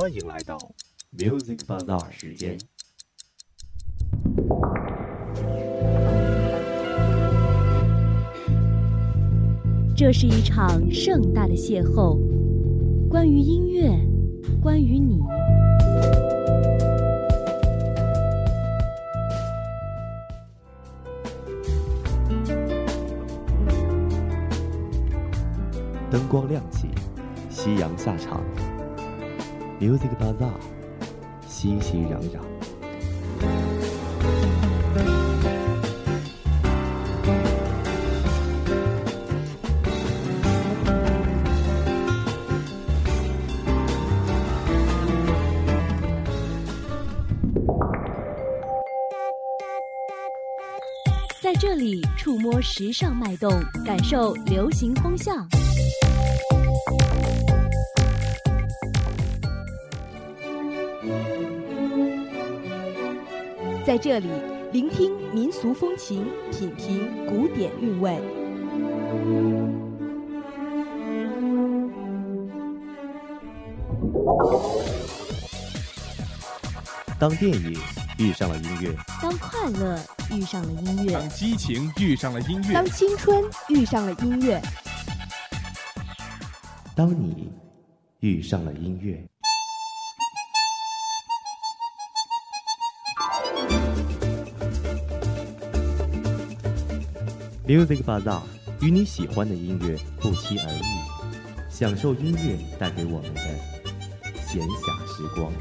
欢迎来到 Music Bazaar 时间。这是一场盛大的邂逅，关于音乐，关于你。灯光亮起，夕阳下场，Music Bazaar，熙熙攘攘。在这里触摸时尚脉动，感受流行风向。在这里聆听民俗风情，品评古典韵味。当电影遇上了音乐，当快乐遇上了音乐，当激情遇上了音乐，当青春遇上了音乐，当你遇上了音乐。Music Bazaar 与你喜欢的音乐不期而遇，享受音乐带给我们的闲暇时光。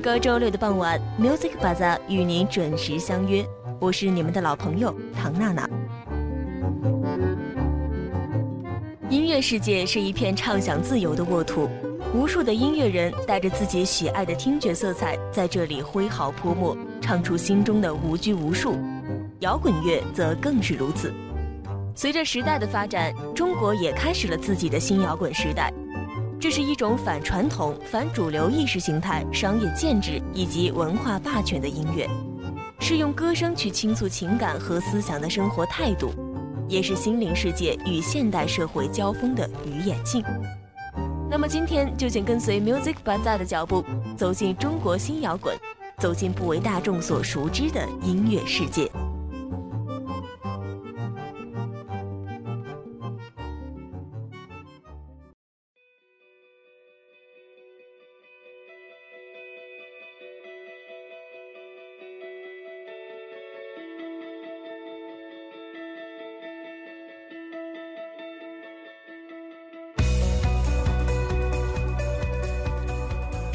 一个周六的傍晚，Music Bazaar 与您准时相约，我是你们的老朋友唐娜娜。音乐世界是一片畅想自由的沃土，无数的音乐人带着自己喜爱的听觉色彩，在这里挥毫泼墨，唱出心中的无拘无束。摇滚乐则更是如此。随着时代的发展，中国也开始了自己的新摇滚时代。这是一种反传统、反主流意识形态、商业建制以及文化霸权的音乐，是用歌声去倾诉情感和思想的生活态度，也是心灵世界与现代社会交锋的鱼眼镜。那么今天就请跟随 Music Bazaar 的脚步，走进中国新摇滚，走进不为大众所熟知的音乐世界。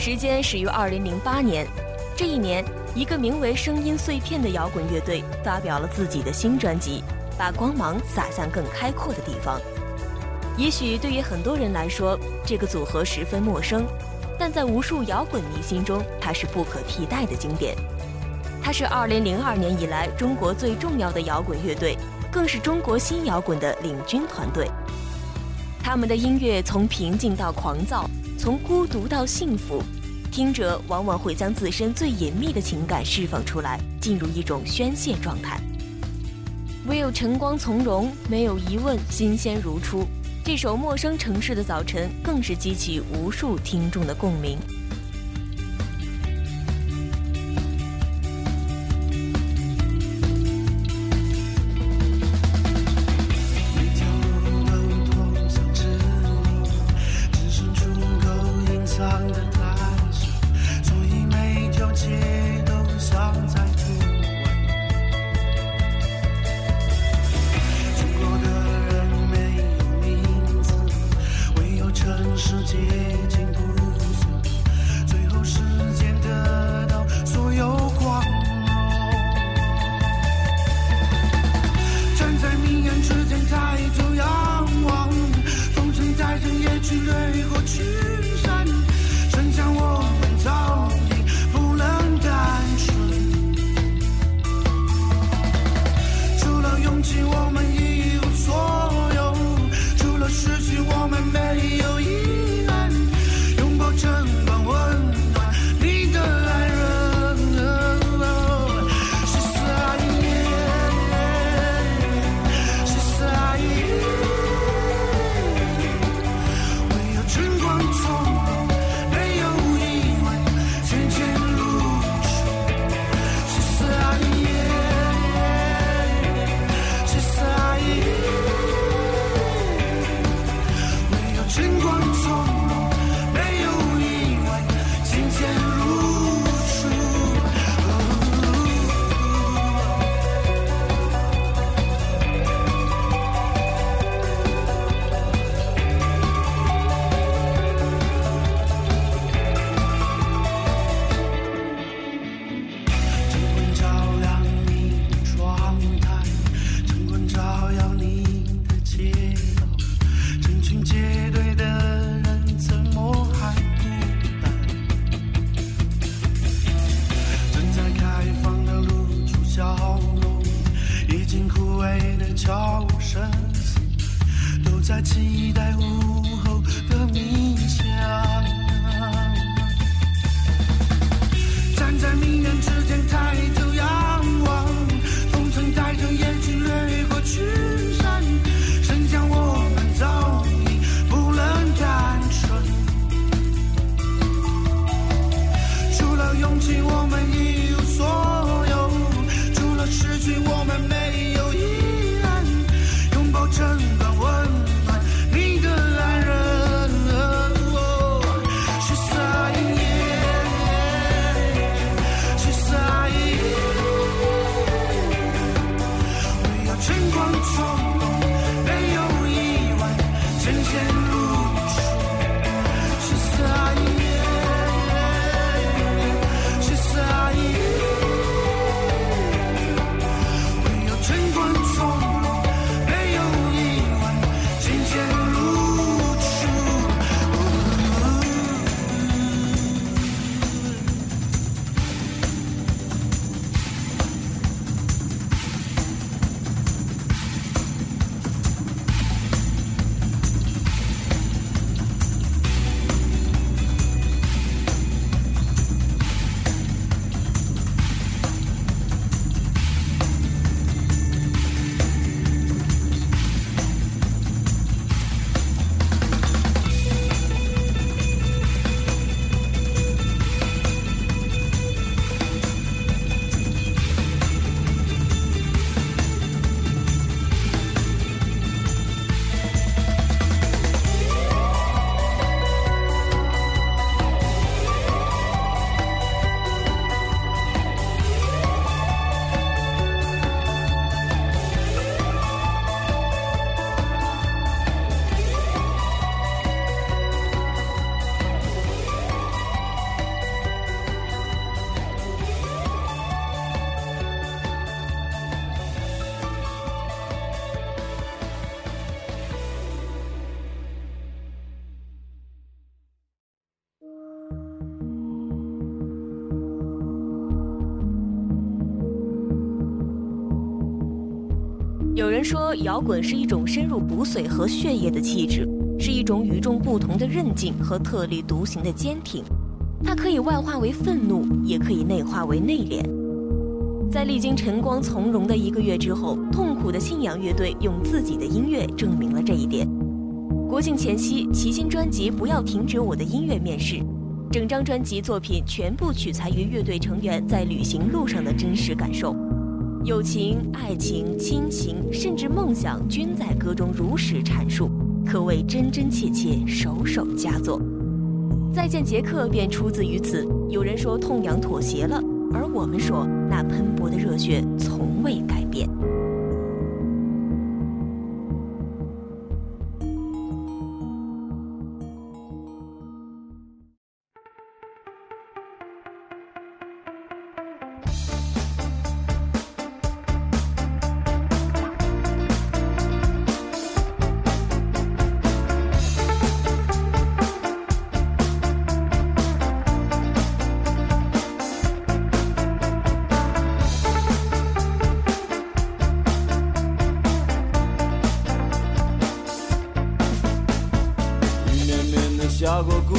时间始于二零零八年，这一年，一个名为“声音碎片”的摇滚乐队发表了自己的新专辑，把光芒洒向更开阔的地方。也许对于很多人来说，这个组合十分陌生，但在无数摇滚迷心中，它是不可替代的经典。它是二零零二年以来中国最重要的摇滚乐队，更是中国新摇滚的领军团队。他们的音乐从平静到狂躁，从孤独到幸福。听者往往会将自身最隐秘的情感释放出来，进入一种宣泄状态。唯有晨光从容，没有疑问，新鲜如初。这首《陌生城市的早晨》更是激起无数听众的共鸣。有人说，摇滚是一种深入骨髓和血液的气质，是一种与众不同的韧劲和特立独行的坚挺。它可以外化为愤怒，也可以内化为内敛。在历经晨光从容的一个月之后，痛苦的信仰乐队用自己的音乐证明了这一点。国庆前夕，其新专辑《不要停止我的音乐》面世，整张专辑作品全部取材于乐队成员在旅行路上的真实感受。友情、爱情、亲情，甚至梦想，均在歌中如实阐述，可谓真真切切，首首佳作。再见，杰克便出自于此。有人说痛仰妥协了，而我们说那喷薄的热血从未改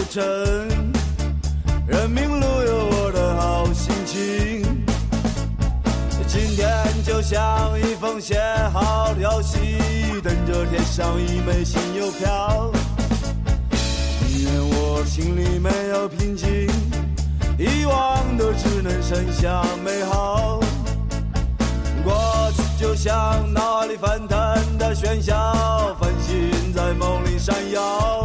变。下过古城，人民路有我的好心情。今天就像一封写好的消息，等着贴上一枚新邮票。宁愿我心里没有平静，遗忘的只能剩下美好。过去就像脑海里翻腾的喧嚣，繁星在梦里闪耀。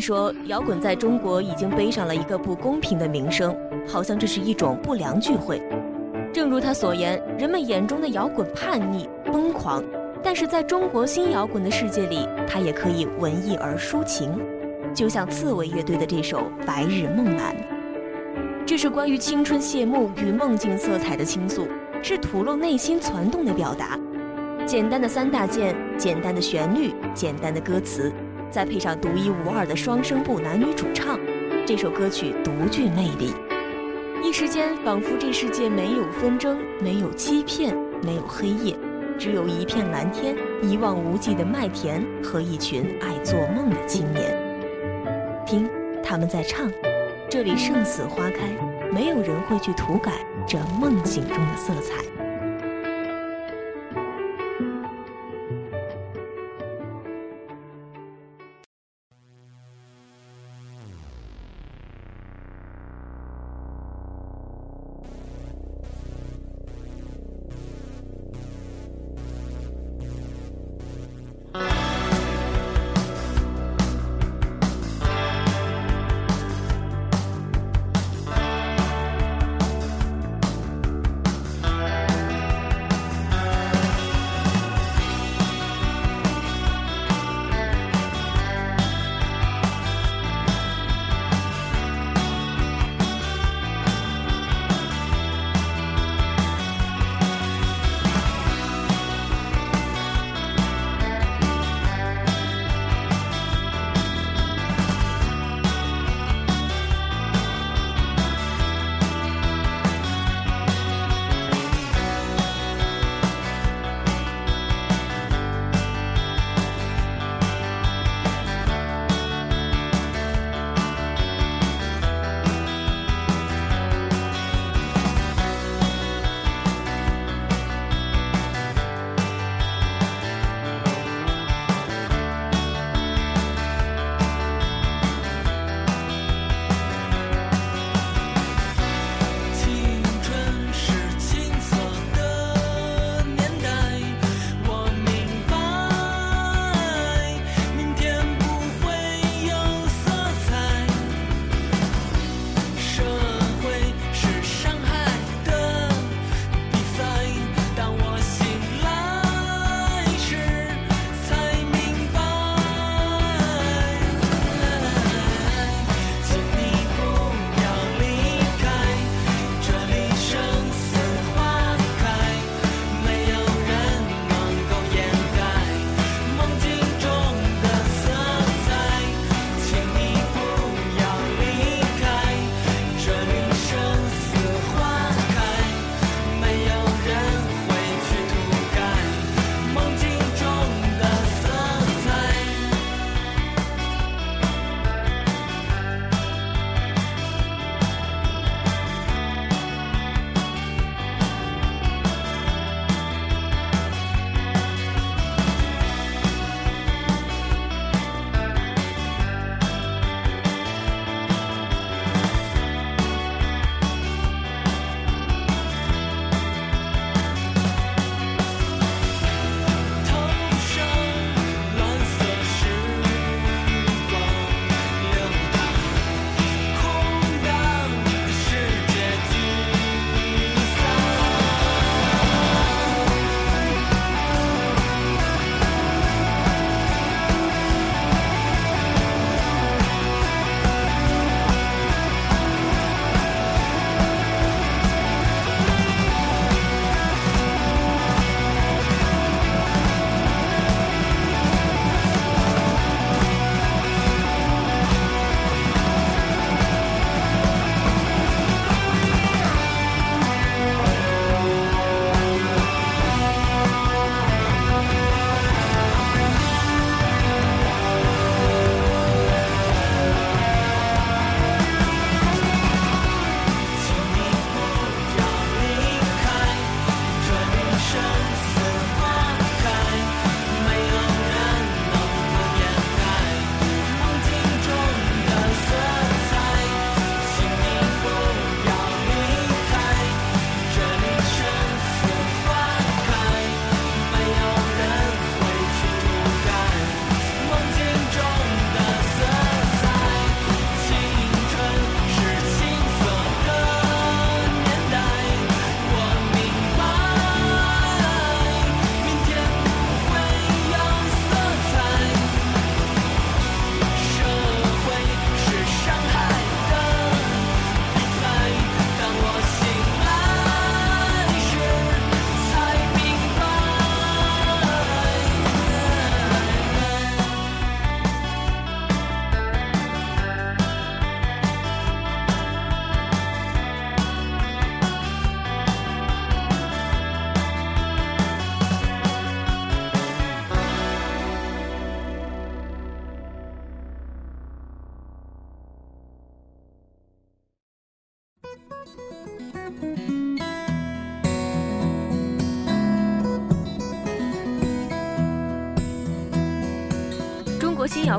说，摇滚在中国已经背上了一个不公平的名声，好像这是一种不良聚会。正如他所言，人们眼中的摇滚叛逆、疯狂，但是在中国新摇滚的世界里，它也可以文艺而抒情，就像刺猬乐队的这首《白日梦蓝》，这是关于青春谢幕与梦境色彩的倾诉，是吐露内心攒动的表达。简单的三大件，简单的旋律，简单的歌词。再配上独一无二的双声部男女主唱，这首歌曲独具魅力。一时间，仿佛这世界没有纷争，没有欺骗，没有黑夜，只有一片蓝天、一望无际的麦田和一群爱做梦的青年。听，他们在唱：“这里胜似花开，没有人会去涂改这梦境中的色彩。”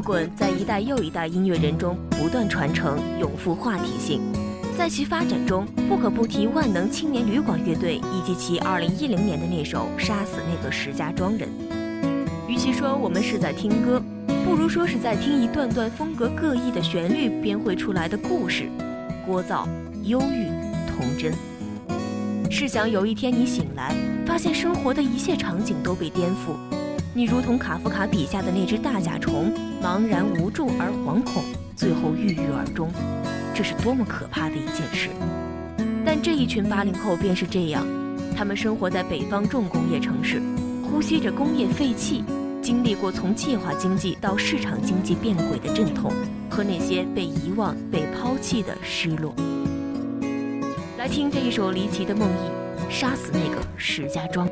滚在一代又一代音乐人中不断传承，永富话题性。在其发展中，不可不提万能青年旅馆乐队以及其2010年的那首《杀死那个石家庄人》。与其说我们是在听歌，不如说是在听一段段风格各异的旋律编绘出来的故事，聒噪、忧郁、童真。试想有一天你醒来，发现生活的一切场景都被颠覆，你如同卡夫卡笔下的那只大甲虫，茫然无助而惶恐，最后郁郁而终。这是多么可怕的一件事！但这一群八零后便是这样，他们生活在北方重工业城市，呼吸着工业废气，经历过从计划经济到市场经济变轨的阵痛，和那些被遗忘、被抛弃的失落。来听这一首离奇的梦呓，杀死那个石家庄。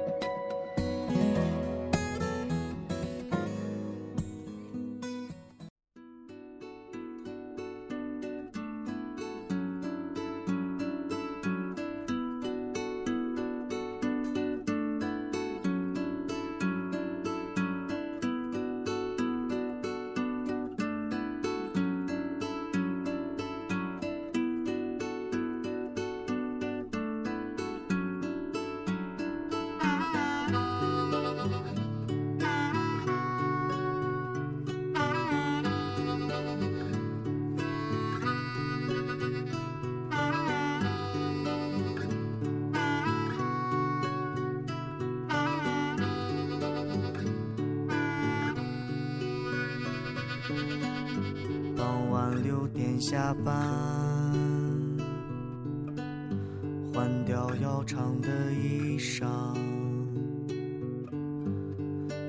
长的衣裳。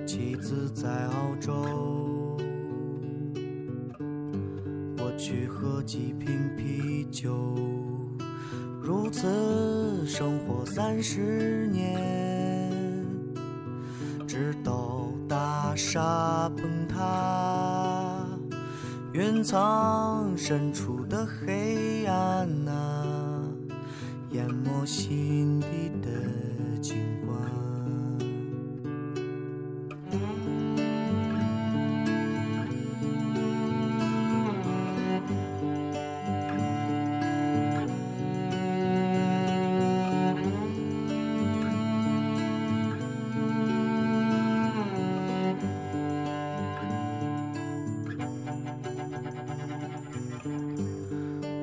妻子在澳洲，我去喝几瓶啤酒。如此生活三十年，直到大厦崩塌。云层深处的黑心底的景观。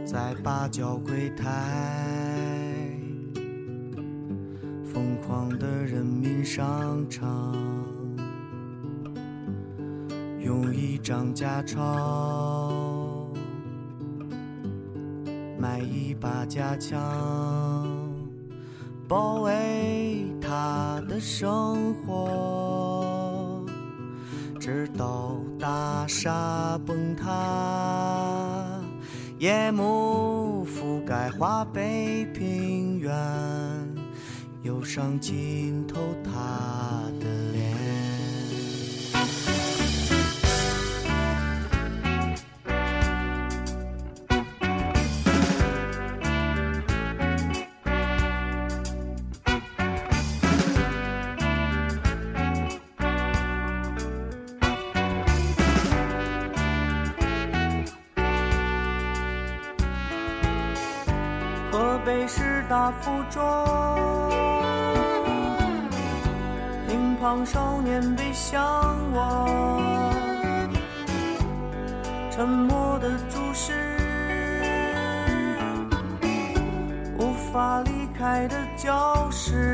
在八角柜台，商场，用一张假钞买一把假枪，保卫他的生活，直到大厦崩塌。夜幕覆盖华北平原，忧伤浸透他的脸。河北师大附中，当少年被向往，沉默的注视，无法离开的教室，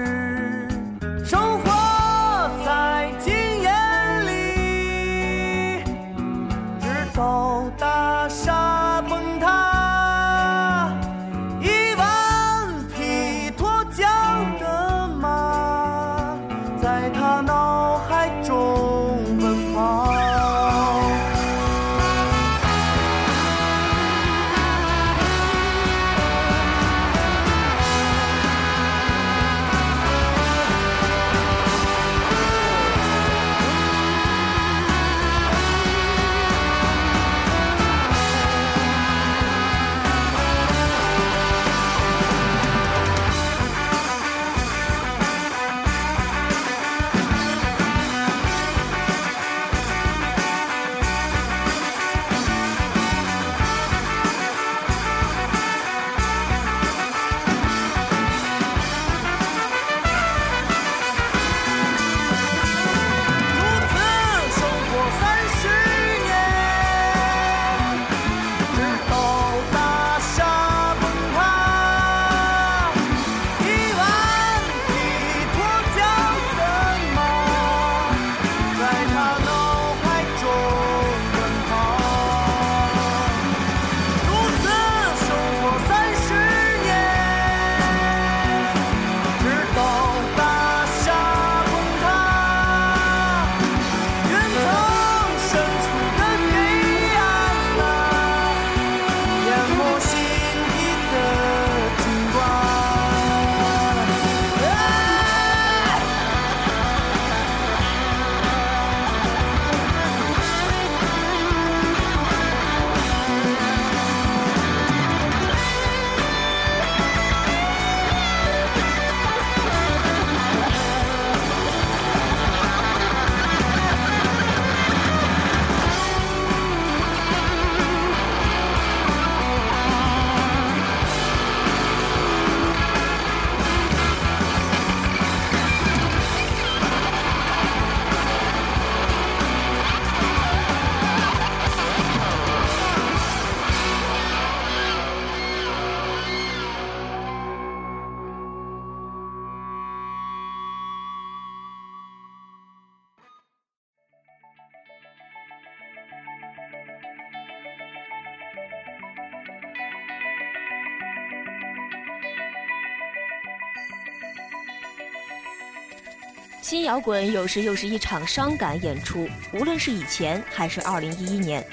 新摇滚有时又是一场伤感演出，无论是以前还是2011年，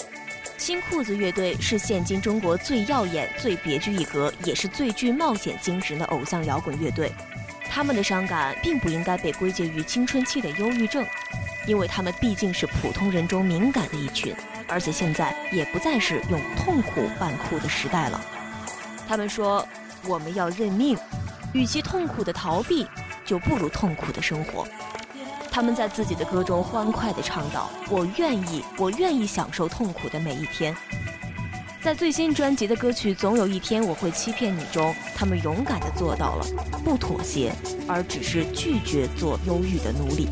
新裤子乐队是现今中国最耀眼、最别具一格，也是最具冒险精神的偶像摇滚乐队。他们的伤感并不应该被归结于青春期的忧郁症，因为他们毕竟是普通人中敏感的一群，而且现在也不再是用痛苦扮酷的时代了。他们说：“我们要认命，与其痛苦的逃避。”就不如痛苦的生活。他们在自己的歌中欢快地唱道：“我愿意，我愿意享受痛苦的每一天。”在最新专辑的歌曲《总有一天我会欺骗你》中，他们勇敢地做到了不妥协，而只是拒绝做忧郁的奴隶。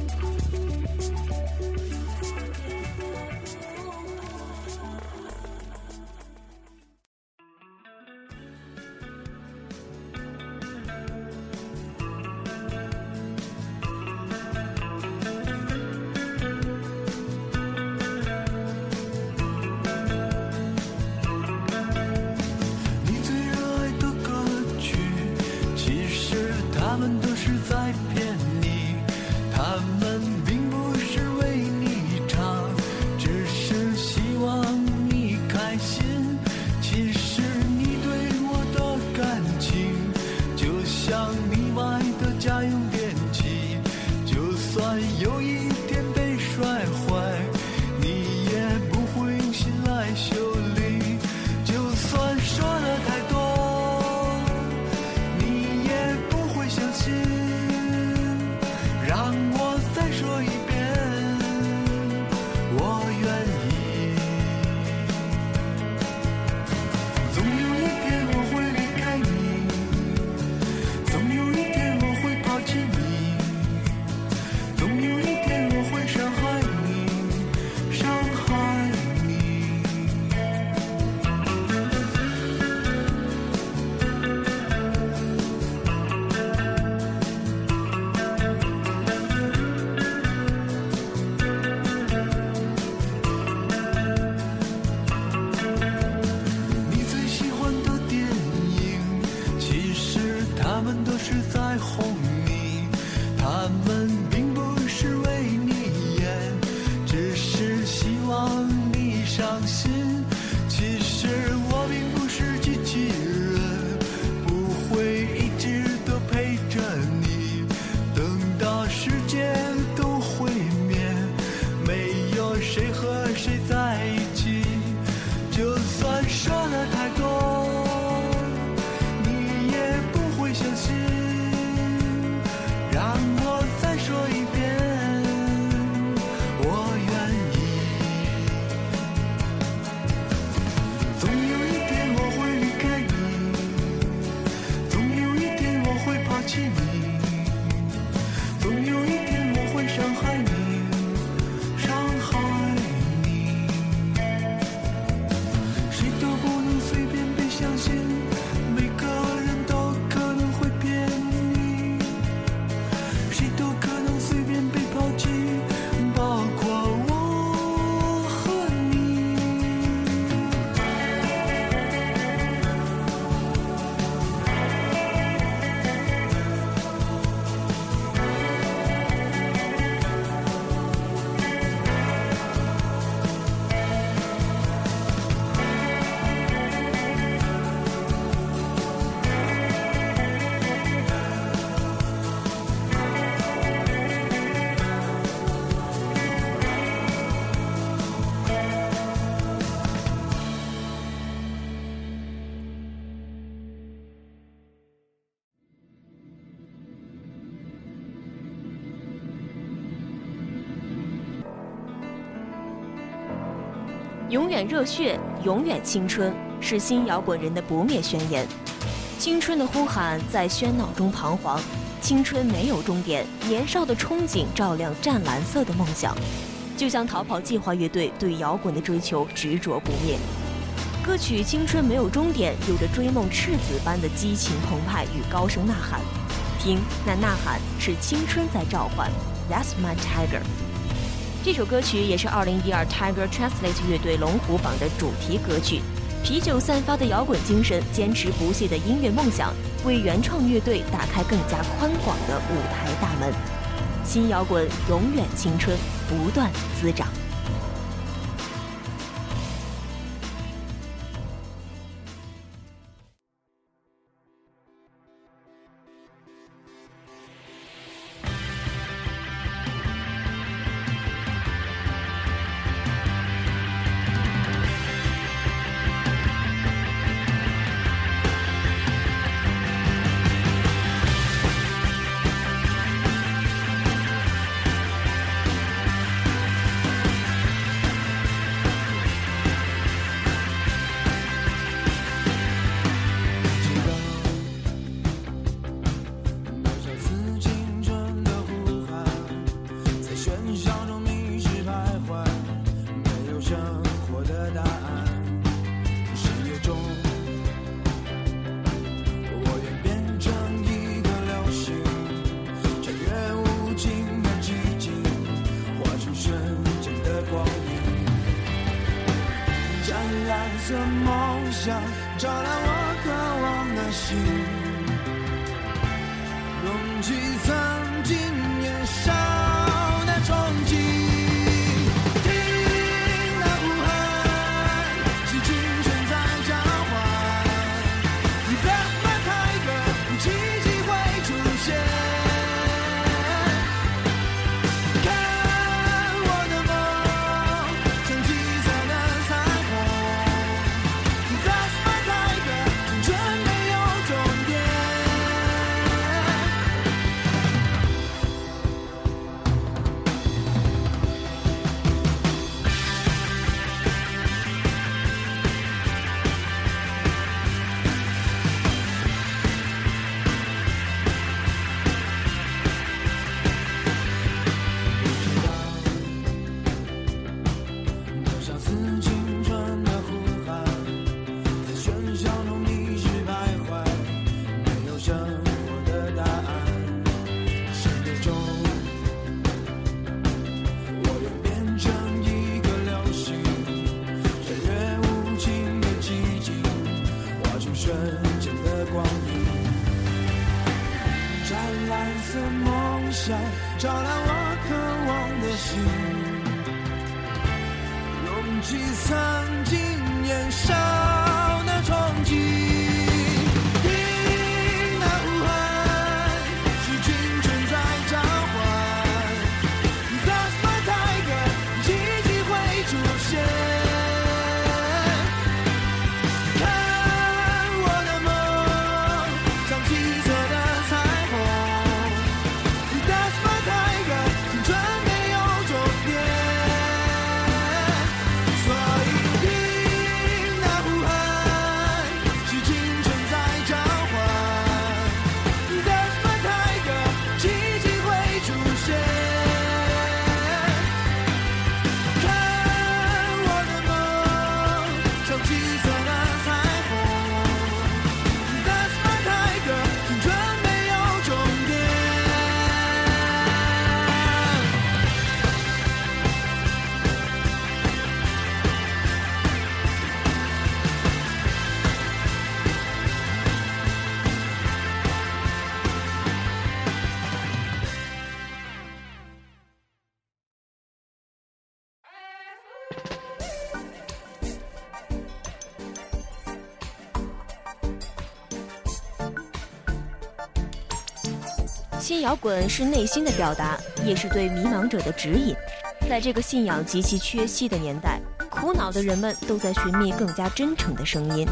永远热血，永远青春，是新摇滚人的不灭宣言。青春的呼喊在喧闹中彷徨，青春没有终点，年少的憧憬照亮湛蓝色的梦想。就像逃跑计划乐队对摇滚的追求执着不灭。歌曲《青春没有终点》有着追梦赤子般的激情澎湃与高声呐喊，听那呐喊是青春在召唤。That's my tiger。这首歌曲也是2012 Tiger Translate 乐队龙虎榜的主题歌曲。啤酒散发的摇滚精神，坚持不懈的音乐梦想，为原创乐队打开更加宽广的舞台大门。新摇滚永远青春，不断滋长。摇滚是内心的表达，也是对迷茫者的指引。在这个信仰极其缺席的年代，苦恼的人们都在寻觅更加真诚的声音。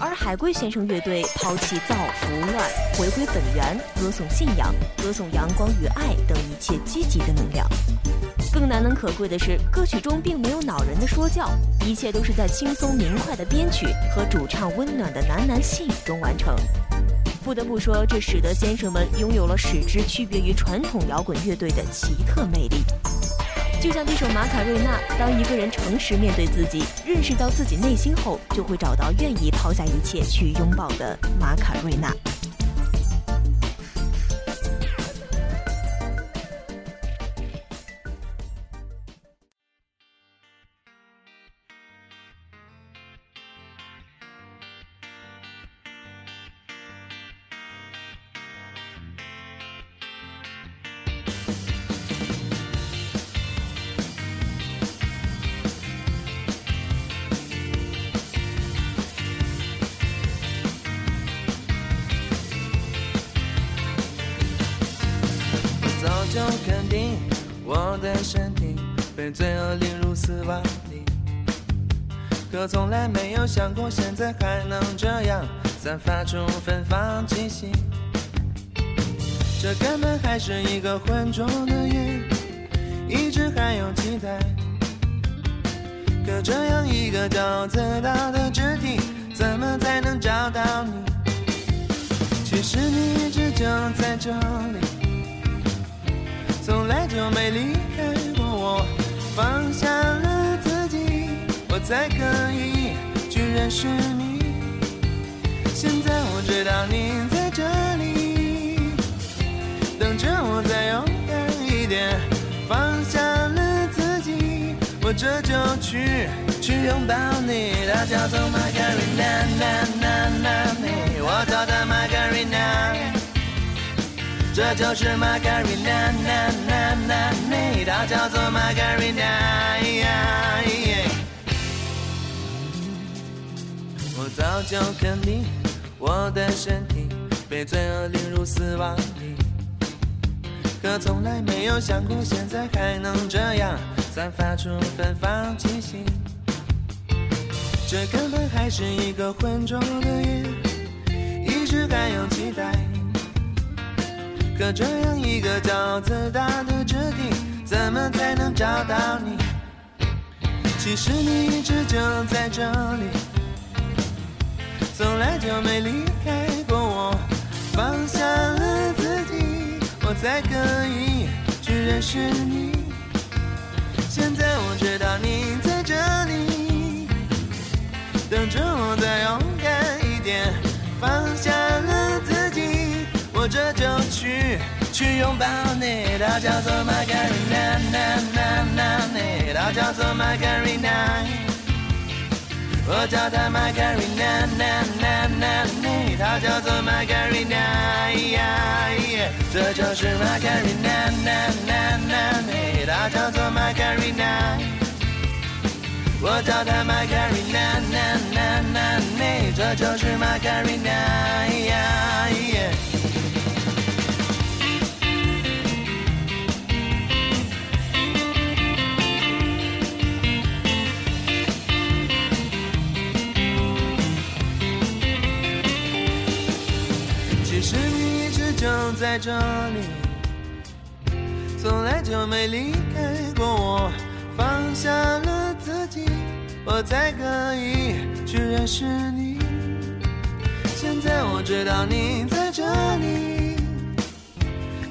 而海龟先生乐队抛弃造、福、乱，回归本源，歌颂信仰，歌颂阳光与爱等一切积极的能量。更难能可贵的是，歌曲中并没有恼人的说教，一切都是在轻松明快的编曲和主唱温暖的喃喃细语中完成。不得不说，这使得先生们拥有了使之区别于传统摇滚乐队的奇特魅力。就像这首《马卡瑞娜》，当一个人诚实面对自己，认识到自己内心后，就会找到愿意抛下一切去拥抱的马卡瑞娜。早就肯定我的身体被罪恶领入死亡里，可从来没有想过现在还能这样散发出芬芳气息。这根本还是一个浑浊的夜，一直还有期待。可这样一个骄傲自大的肢体，怎么才能找到你？其实你一直就在这里。从来就没离开过我，放下了自己，我才可以去认识你。现在我知道你在这里，等着我再勇敢一点。放下了自己，我这就去去拥抱你。它叫做 Margarina，我叫它 Margarina。这就是玛格丽娜，娜娜娜，它叫做玛格丽娜。我早就肯定我的身体被罪恶领入死亡里，可从来没有想过现在还能这样散发出芬芳气息。这根本还是一个浑浊的夜，一直还有期待。可这样一个骄傲自大的肢体，怎么才能找到你？其实你一直就在这里，从来就没离开过我。放下了自己，我才可以去认识你。现在我知道你在这里，等着我再勇敢一点。放下了自己。我这就去去拥抱你，它叫做 Margarina，它叫做 m a g a r i n a 我叫它 Margarina，它叫做 m a g a r i n a 这就是 Margarina，它叫做 m a g a r i n a 我叫它 Margarina，这就是 m a g a r i n a。这里，从来就没离开过我。放下了自己，我才可以去认识你。现在我知道你在这里，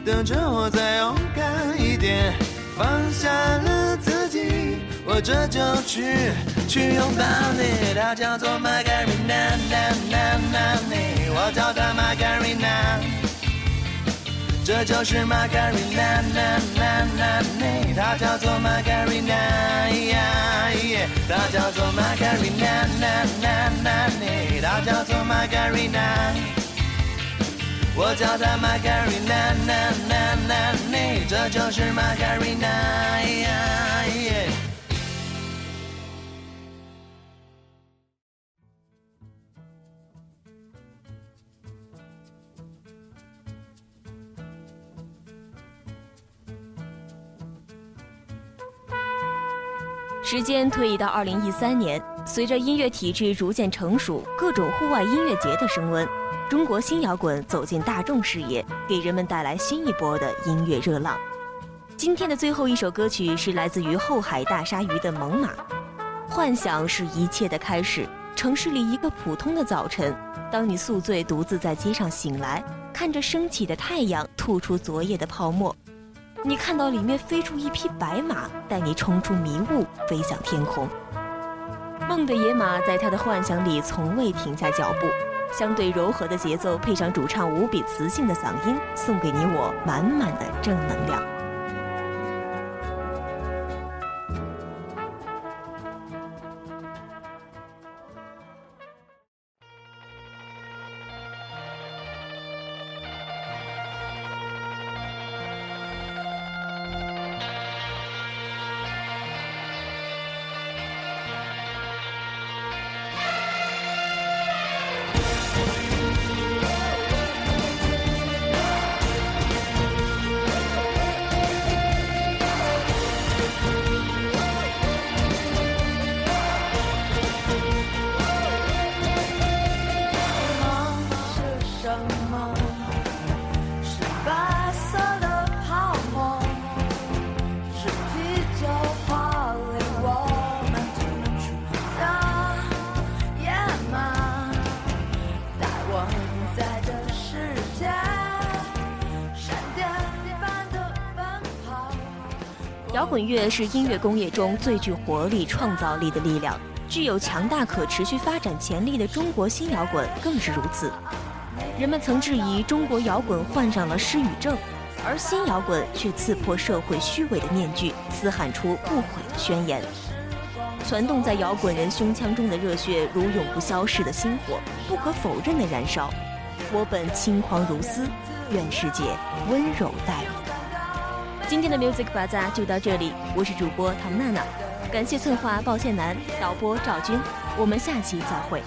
等着我再勇敢一点。放下了自己，我这就去去拥抱你。它叫做 Margarina，我叫它 Margarina。这就是玛格丽娜，娜娜娜娜，它叫做玛格丽娜，她叫做玛格丽娜，娜娜娜娜，它叫做玛格丽娜。我叫她玛格丽娜，娜娜娜娜，这就是玛格丽娜。时间推移到二零一三年，随着音乐体制逐渐成熟，各种户外音乐节的升温，中国新摇滚走进大众视野，给人们带来新一波的音乐热浪。今天的最后一首歌曲是来自于后海大鲨鱼的《猛犸》。幻想是一切的开始。城市里一个普通的早晨，当你宿醉独自在街上醒来，看着升起的太阳吐出昨夜的泡沫。你看到里面飞出一匹白马，带你冲出迷雾，飞向天空。梦的野马在他的幻想里从未停下脚步，相对柔和的节奏配上主唱无比磁性的嗓音，送给你我满满的正能量。摇滚乐是音乐工业中最具活力、创造力的力量，具有强大可持续发展潜力的中国新摇滚更是如此。人们曾质疑中国摇滚患上了失语症，而新摇滚却刺破社会虚伪的面具，嘶喊出不悔的宣言。攒动在摇滚人胸腔中的热血，如永不消逝的星火，不可否认的燃烧。我本轻狂如斯，愿世界温柔待我。今天的 Music 巴扎就到这里，我是主播唐娜娜，感谢策划鲍宪南，导播赵军，我们下期再会。